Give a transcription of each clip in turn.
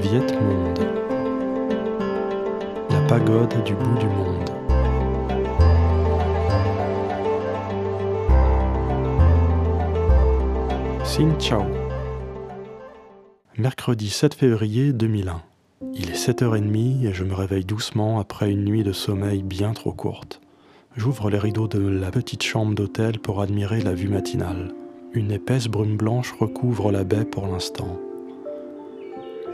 Vietmonde. La pagode du bout du monde. Xin Chao. Mercredi 7 février 2001. Il est 7h30 et je me réveille doucement après une nuit de sommeil bien trop courte. J'ouvre les rideaux de la petite chambre d'hôtel pour admirer la vue matinale. Une épaisse brume blanche recouvre la baie pour l'instant.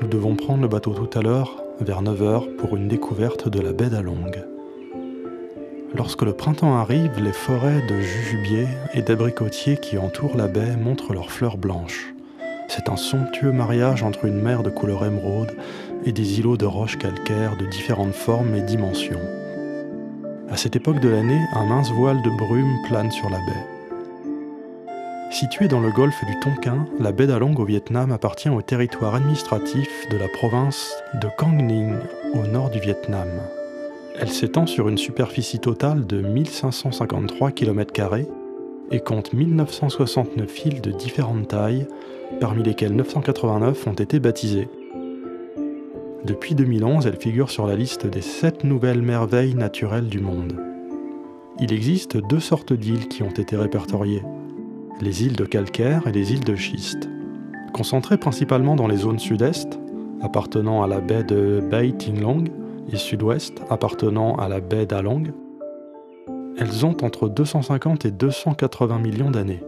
Nous devons prendre le bateau tout à l'heure, vers 9h, pour une découverte de la baie d'Along. Lorsque le printemps arrive, les forêts de jujubiers et d'abricotiers qui entourent la baie montrent leurs fleurs blanches. C'est un somptueux mariage entre une mer de couleur émeraude et des îlots de roches calcaires de différentes formes et dimensions. À cette époque de l'année, un mince voile de brume plane sur la baie. Située dans le golfe du Tonkin, la baie d'Along au Vietnam appartient au territoire administratif de la province de Quang Ninh, au nord du Vietnam. Elle s'étend sur une superficie totale de 1553 km et compte 1969 îles de différentes tailles, parmi lesquelles 989 ont été baptisées. Depuis 2011, elle figure sur la liste des 7 nouvelles merveilles naturelles du monde. Il existe deux sortes d'îles qui ont été répertoriées, les îles de calcaire et les îles de schiste. Concentrées principalement dans les zones sud-est, appartenant à la baie de Bai Long, et sud-ouest appartenant à la baie d'Along, elles ont entre 250 et 280 millions d'années.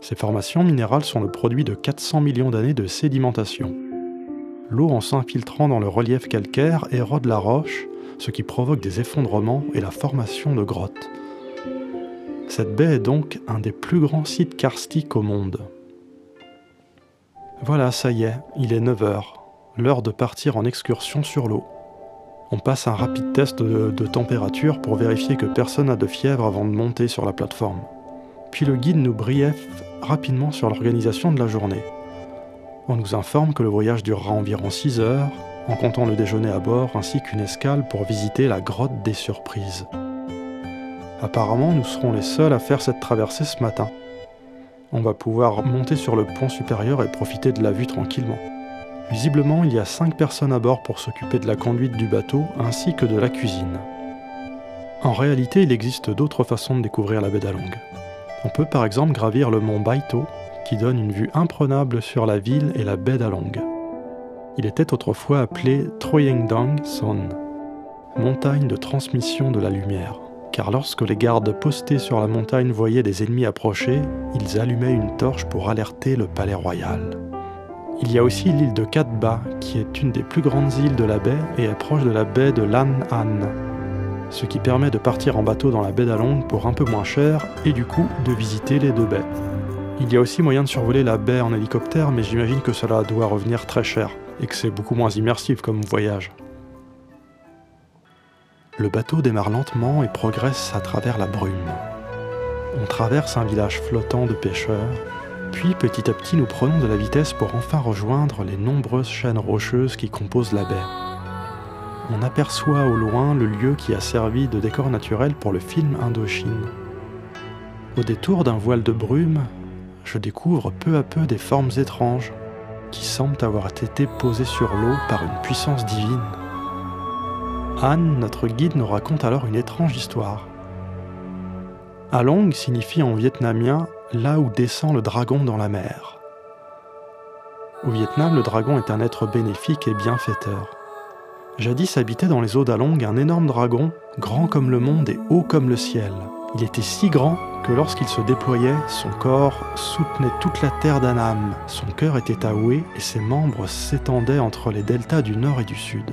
Ces formations minérales sont le produit de 400 millions d'années de sédimentation. L'eau en s'infiltrant dans le relief calcaire érode la roche, ce qui provoque des effondrements et la formation de grottes. Cette baie est donc un des plus grands sites karstiques au monde. Voilà, ça y est, il est 9h, l'heure de partir en excursion sur l'eau. On passe un rapide test de, température pour vérifier que personne n'a de fièvre avant de monter sur la plateforme. Puis le guide nous briefe rapidement sur l'organisation de la journée. On nous informe que le voyage durera environ 6 heures, en comptant le déjeuner à bord ainsi qu'une escale pour visiter la grotte des surprises. Apparemment, nous serons les seuls à faire cette traversée ce matin. On va pouvoir monter sur le pont supérieur et profiter de la vue tranquillement. Visiblement, il y a 5 personnes à bord pour s'occuper de la conduite du bateau ainsi que de la cuisine. En réalité, il existe d'autres façons de découvrir la baie d'Along. On peut par exemple gravir le mont Baito, qui donne une vue imprenable sur la ville et la baie d'Along. Il était autrefois appelé Troyengdang Son, montagne de transmission de la lumière, car lorsque les gardes postés sur la montagne voyaient des ennemis approcher, ils allumaient une torche pour alerter le palais royal. Il y a aussi l'île de Cat Ba, qui est une des plus grandes îles de la baie et est proche de la baie de Lan Han, ce qui permet de partir en bateau dans la baie d'Along pour un peu moins cher et du coup de visiter les deux baies. Il y a aussi moyen de survoler la baie en hélicoptère, mais j'imagine que cela doit revenir très cher et que c'est beaucoup moins immersif comme voyage. Le bateau démarre lentement et progresse à travers la brume. On traverse un village flottant de pêcheurs puis petit à petit nous prenons de la vitesse pour enfin rejoindre les nombreuses chaînes rocheuses qui composent la baie. On aperçoit au loin le lieu qui a servi de décor naturel pour le film Indochine. Au détour d'un voile de brume, je découvre peu à peu des formes étranges qui semblent avoir été posées sur l'eau par une puissance divine. Anne, notre guide, nous raconte alors une étrange histoire. Along signifie en vietnamien là où descend le dragon dans la mer. Au Vietnam, le dragon est un être bénéfique et bienfaiteur. Jadis habitait dans les eaux d'Along un énorme dragon, grand comme le monde et haut comme le ciel. Il était si grand que lorsqu'il se déployait, son corps soutenait toute la terre d'Anam, son cœur était à et ses membres s'étendaient entre les deltas du nord et du sud.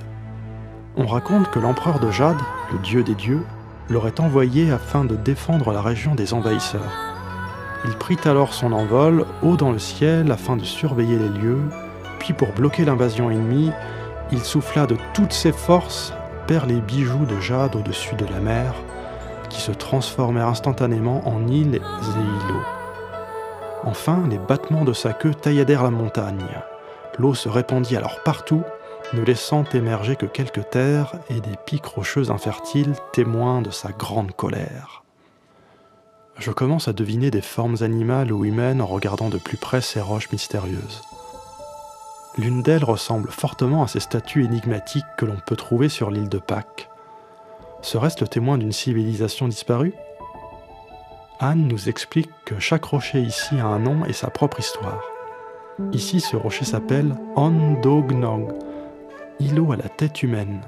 On raconte que l'empereur de Jade, le dieu des dieux, l'aurait envoyé afin de défendre la région des envahisseurs. Il prit alors son envol haut dans le ciel afin de surveiller les lieux, puis pour bloquer l'invasion ennemie, il souffla de toutes ses forces vers les bijoux de jade au-dessus de la mer, qui se transformèrent instantanément en îles et îlots. Enfin, les battements de sa queue tailladèrent la montagne. L'eau se répandit alors partout, ne laissant émerger que quelques terres et des pics rocheux infertiles témoins de sa grande colère je commence à deviner des formes animales ou humaines en regardant de plus près ces roches mystérieuses. L'une d'elles ressemble fortement à ces statues énigmatiques que l'on peut trouver sur l'île de Pâques. Serait-ce le témoin d'une civilisation disparue? Anne nous explique que chaque rocher ici a un nom et sa propre histoire. Ici, ce rocher s'appelle Ondognog, îlot à la tête humaine.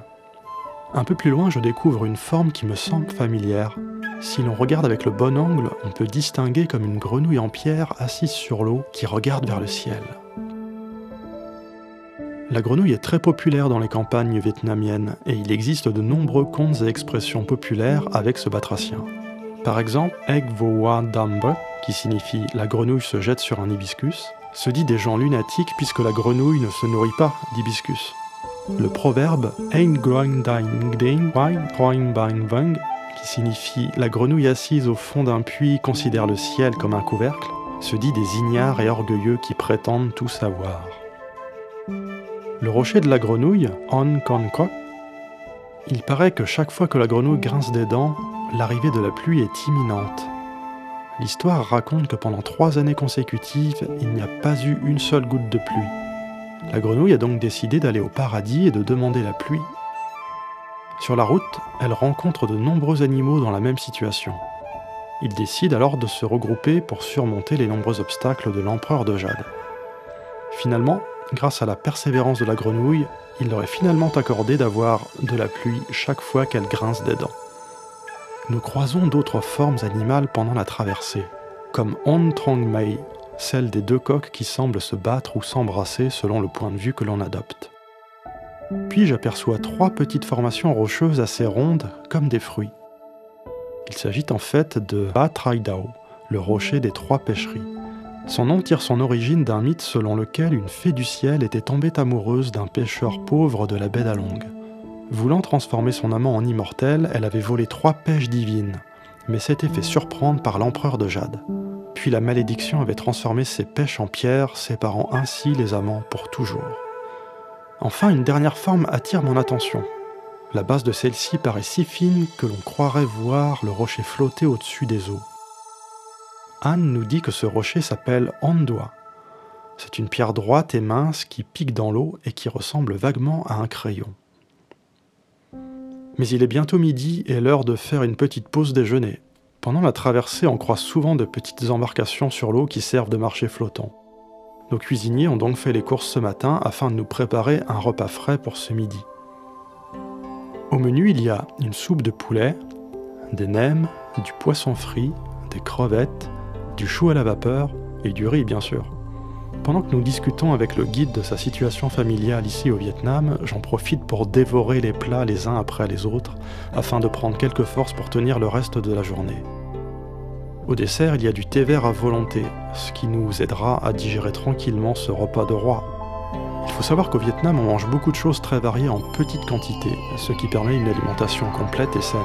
Un peu plus loin, je découvre une forme qui me semble familière. Si l'on regarde avec le bon angle, on peut distinguer comme une grenouille en pierre assise sur l'eau qui regarde vers le ciel. La grenouille est très populaire dans les campagnes vietnamiennes et il existe de nombreux contes et expressions populaires avec ce batracien. Par exemple, Egg Voa qui signifie la grenouille se jette sur un hibiscus, se dit des gens lunatiques puisque la grenouille ne se nourrit pas d'hibiscus. Le proverbe Ein qui signifie la grenouille assise au fond d'un puits considère le ciel comme un couvercle, se dit des ignares et orgueilleux qui prétendent tout savoir. Le rocher de la grenouille, On Konkok, il paraît que chaque fois que la grenouille grince des dents, l'arrivée de la pluie est imminente. L'histoire raconte que pendant trois années consécutives, il n'y a pas eu une seule goutte de pluie. La grenouille a donc décidé d'aller au paradis et de demander la pluie. Sur la route, elle rencontre de nombreux animaux dans la même situation. Ils décident alors de se regrouper pour surmonter les nombreux obstacles de l'empereur de Jade. Finalement, grâce à la persévérance de la grenouille, il leur est finalement accordé d'avoir de la pluie chaque fois qu'elle grince des dents. Nous croisons d'autres formes animales pendant la traversée, comme On Trong Mei, celle des deux coqs qui semblent se battre ou s'embrasser selon le point de vue que l'on adopte. Puis j'aperçois trois petites formations rocheuses assez rondes, comme des fruits. Il s'agit en fait de Ba Trai Dao, le rocher des trois pêcheries. Son nom tire son origine d'un mythe selon lequel une fée du ciel était tombée amoureuse d'un pêcheur pauvre de la baie d'Along. Voulant transformer son amant en immortel, elle avait volé trois pêches divines, mais s'était fait surprendre par l'empereur de Jade. Puis la malédiction avait transformé ses pêches en pierre, séparant ainsi les amants pour toujours. Enfin, une dernière forme attire mon attention. La base de celle-ci paraît si fine que l'on croirait voir le rocher flotter au-dessus des eaux. Anne nous dit que ce rocher s'appelle Andoi. C'est une pierre droite et mince qui pique dans l'eau et qui ressemble vaguement à un crayon. Mais il est bientôt midi et l'heure de faire une petite pause déjeuner. Pendant la traversée, on croise souvent de petites embarcations sur l'eau qui servent de marché flottant. Nos cuisiniers ont donc fait les courses ce matin afin de nous préparer un repas frais pour ce midi. Au menu, il y a une soupe de poulet, des nems, du poisson frit, des crevettes, du chou à la vapeur et du riz bien sûr. Pendant que nous discutons avec le guide de sa situation familiale ici au Vietnam, j'en profite pour dévorer les plats les uns après les autres, afin de prendre quelques forces pour tenir le reste de la journée. Au dessert, il y a du thé vert à volonté, ce qui nous aidera à digérer tranquillement ce repas de roi. Il faut savoir qu'au Vietnam, on mange beaucoup de choses très variées en petites quantités, ce qui permet une alimentation complète et saine.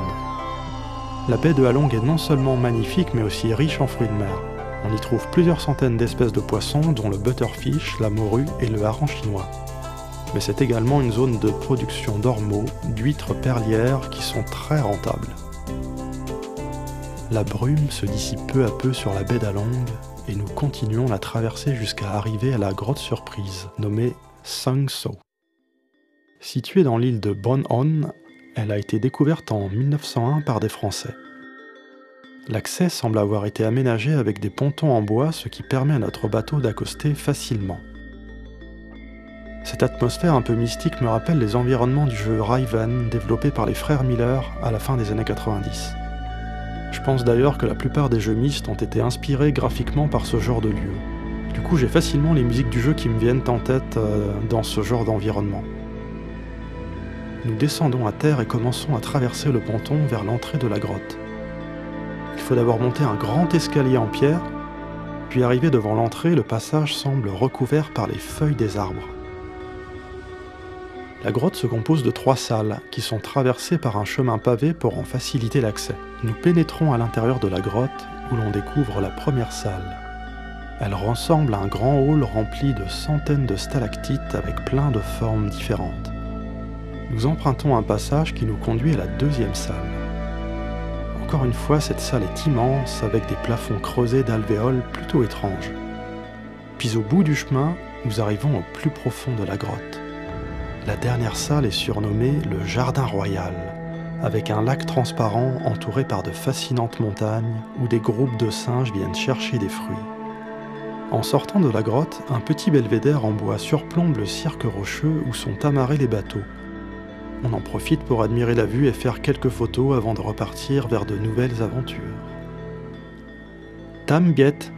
La baie de Halong est non seulement magnifique mais aussi riche en fruits de mer. On y trouve plusieurs centaines d'espèces de poissons dont le butterfish, la morue et le hareng chinois. Mais c'est également une zone de production d'ormeaux, d'huîtres perlières qui sont très rentables. La brume se dissipe peu à peu sur la baie d'Along et nous continuons la traversée jusqu'à arriver à la grotte surprise nommée Sang So. Située dans l'île de Bon On, elle a été découverte en 1901 par des Français. L'accès semble avoir été aménagé avec des pontons en bois, ce qui permet à notre bateau d'accoster facilement. Cette atmosphère un peu mystique me rappelle les environnements du jeu Riven développé par les frères Miller à la fin des années 90. Je pense d'ailleurs que la plupart des jeux Myst ont été inspirés graphiquement par ce genre de lieu. Du coup, j'ai facilement les musiques du jeu qui me viennent en tête euh, dans ce genre d'environnement. Nous descendons à terre et commençons à traverser le ponton vers l'entrée de la grotte. Il faut d'abord monter un grand escalier en pierre, puis arriver devant l'entrée, le passage semble recouvert par les feuilles des arbres. La grotte se compose de trois salles qui sont traversées par un chemin pavé pour en faciliter l'accès. Nous pénétrons à l'intérieur de la grotte où l'on découvre la première salle. Elle ressemble à un grand hall rempli de centaines de stalactites avec plein de formes différentes nous empruntons un passage qui nous conduit à la deuxième salle. Encore une fois, cette salle est immense avec des plafonds creusés d'alvéoles plutôt étranges. Puis au bout du chemin, nous arrivons au plus profond de la grotte. La dernière salle est surnommée le Jardin Royal, avec un lac transparent entouré par de fascinantes montagnes où des groupes de singes viennent chercher des fruits. En sortant de la grotte, un petit belvédère en bois surplombe le cirque rocheux où sont amarrés les bateaux. On en profite pour admirer la vue et faire quelques photos avant de repartir vers de nouvelles aventures. Tam Get